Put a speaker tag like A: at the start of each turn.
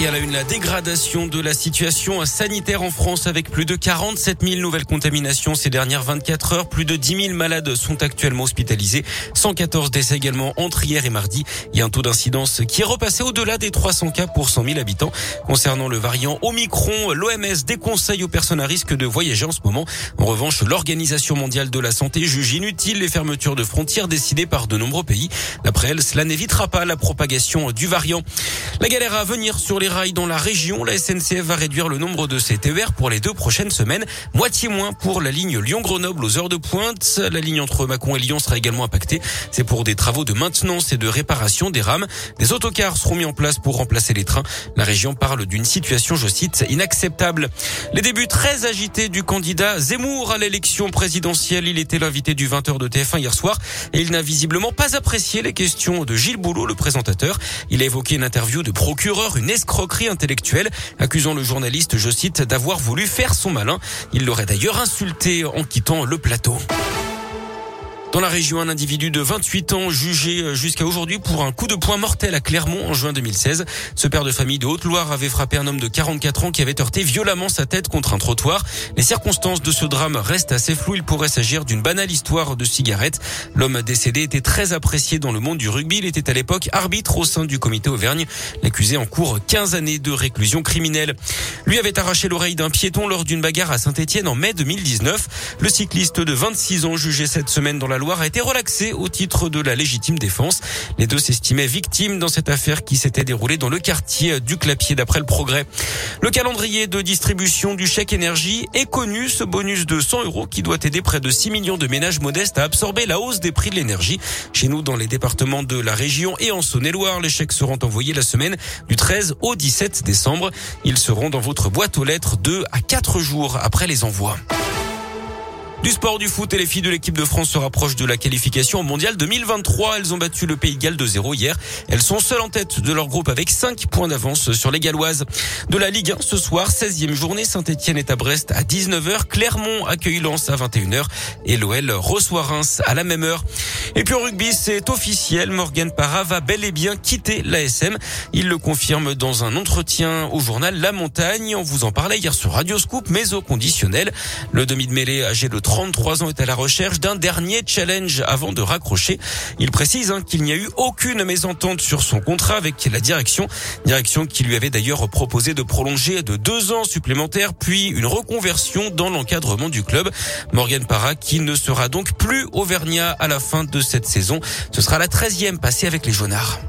A: Et à la une, la dégradation de la situation sanitaire en France avec plus de 47 000 nouvelles contaminations ces dernières 24 heures. Plus de 10 000 malades sont actuellement hospitalisés. 114 décès également entre hier et mardi. Il y a un taux d'incidence qui est repassé au-delà des 300 cas pour 100 000 habitants. Concernant le variant Omicron, l'OMS déconseille aux personnes à risque de voyager en ce moment. En revanche, l'Organisation mondiale de la santé juge inutile les fermetures de frontières décidées par de nombreux pays. D'après elle, cela n'évitera pas la propagation du variant. La galère à venir sur les rails dans la région. La SNCF va réduire le nombre de ses TER pour les deux prochaines semaines. Moitié moins pour la ligne Lyon-Grenoble aux heures de pointe. La ligne entre Mâcon et Lyon sera également impactée. C'est pour des travaux de maintenance et de réparation des rames. Des autocars seront mis en place pour remplacer les trains. La région parle d'une situation, je cite, inacceptable. Les débuts très agités du candidat Zemmour à l'élection présidentielle. Il était l'invité du 20h de TF1 hier soir et il n'a visiblement pas apprécié les questions de Gilles Boulot, le présentateur. Il a évoqué une interview de procureur, une escroquerie escroquerie intellectuelle, accusant le journaliste, je cite, d'avoir voulu faire son malin. Il l'aurait d'ailleurs insulté en quittant le plateau. Dans la région, un individu de 28 ans jugé euh, jusqu'à aujourd'hui pour un coup de poing mortel à Clermont en juin 2016. Ce père de famille de Haute-Loire avait frappé un homme de 44 ans qui avait heurté violemment sa tête contre un trottoir. Les circonstances de ce drame restent assez floues. Il pourrait s'agir d'une banale histoire de cigarette. L'homme décédé était très apprécié dans le monde du rugby. Il était à l'époque arbitre au sein du comité Auvergne. L'accusé en cours 15 années de réclusion criminelle. Lui avait arraché l'oreille d'un piéton lors d'une bagarre à Saint-Etienne en mai 2019. Le cycliste de 26 ans jugé cette semaine dans la A été relaxé au titre de la légitime défense. Les deux s'estimaient victimes dans cette affaire qui s'était déroulée dans le quartier du Clapier d'après le progrès. Le calendrier de distribution du chèque énergie est connu. Ce bonus de 100 euros qui doit aider près de 6 millions de ménages modestes à absorber la hausse des prix de l'énergie. Chez nous, dans les départements de la région et en Saône-et-Loire, les chèques seront envoyés la semaine du 13 au 17 décembre. Ils seront dans votre boîte aux lettres 2 à 4 jours après les envois. Du sport, du foot et les filles de l'équipe de France se rapprochent de la qualification au mondial 2023. Elles ont battu le Pays de Galles de 0 hier. Elles sont seules en tête de leur groupe avec 5 points d'avance sur les Galloises. De la Ligue 1 ce soir, 16e journée, Saint-Etienne est à Brest à 19h. Clermont accueille Lens à 21h et l'OL reçoit Reims à la même heure. Et puis au rugby, c'est officiel. Morgan Parra va bel et bien quitter l'ASM. Il le confirme dans un entretien au journal La Montagne. On vous en parlait hier sur Radio Scoop, mais au conditionnel. Le demi de mêlée âgé de 33 ans est à la recherche d'un dernier challenge avant de raccrocher. Il précise hein, qu'il n'y a eu aucune mésentente sur son contrat avec la direction. Direction qui lui avait d'ailleurs proposé de prolonger de deux ans supplémentaires, puis une reconversion dans l'encadrement du club. Morgan Parra qui ne sera donc plus auvergnat à la fin de cette saison. Ce sera la 13e passée avec les Jaunards.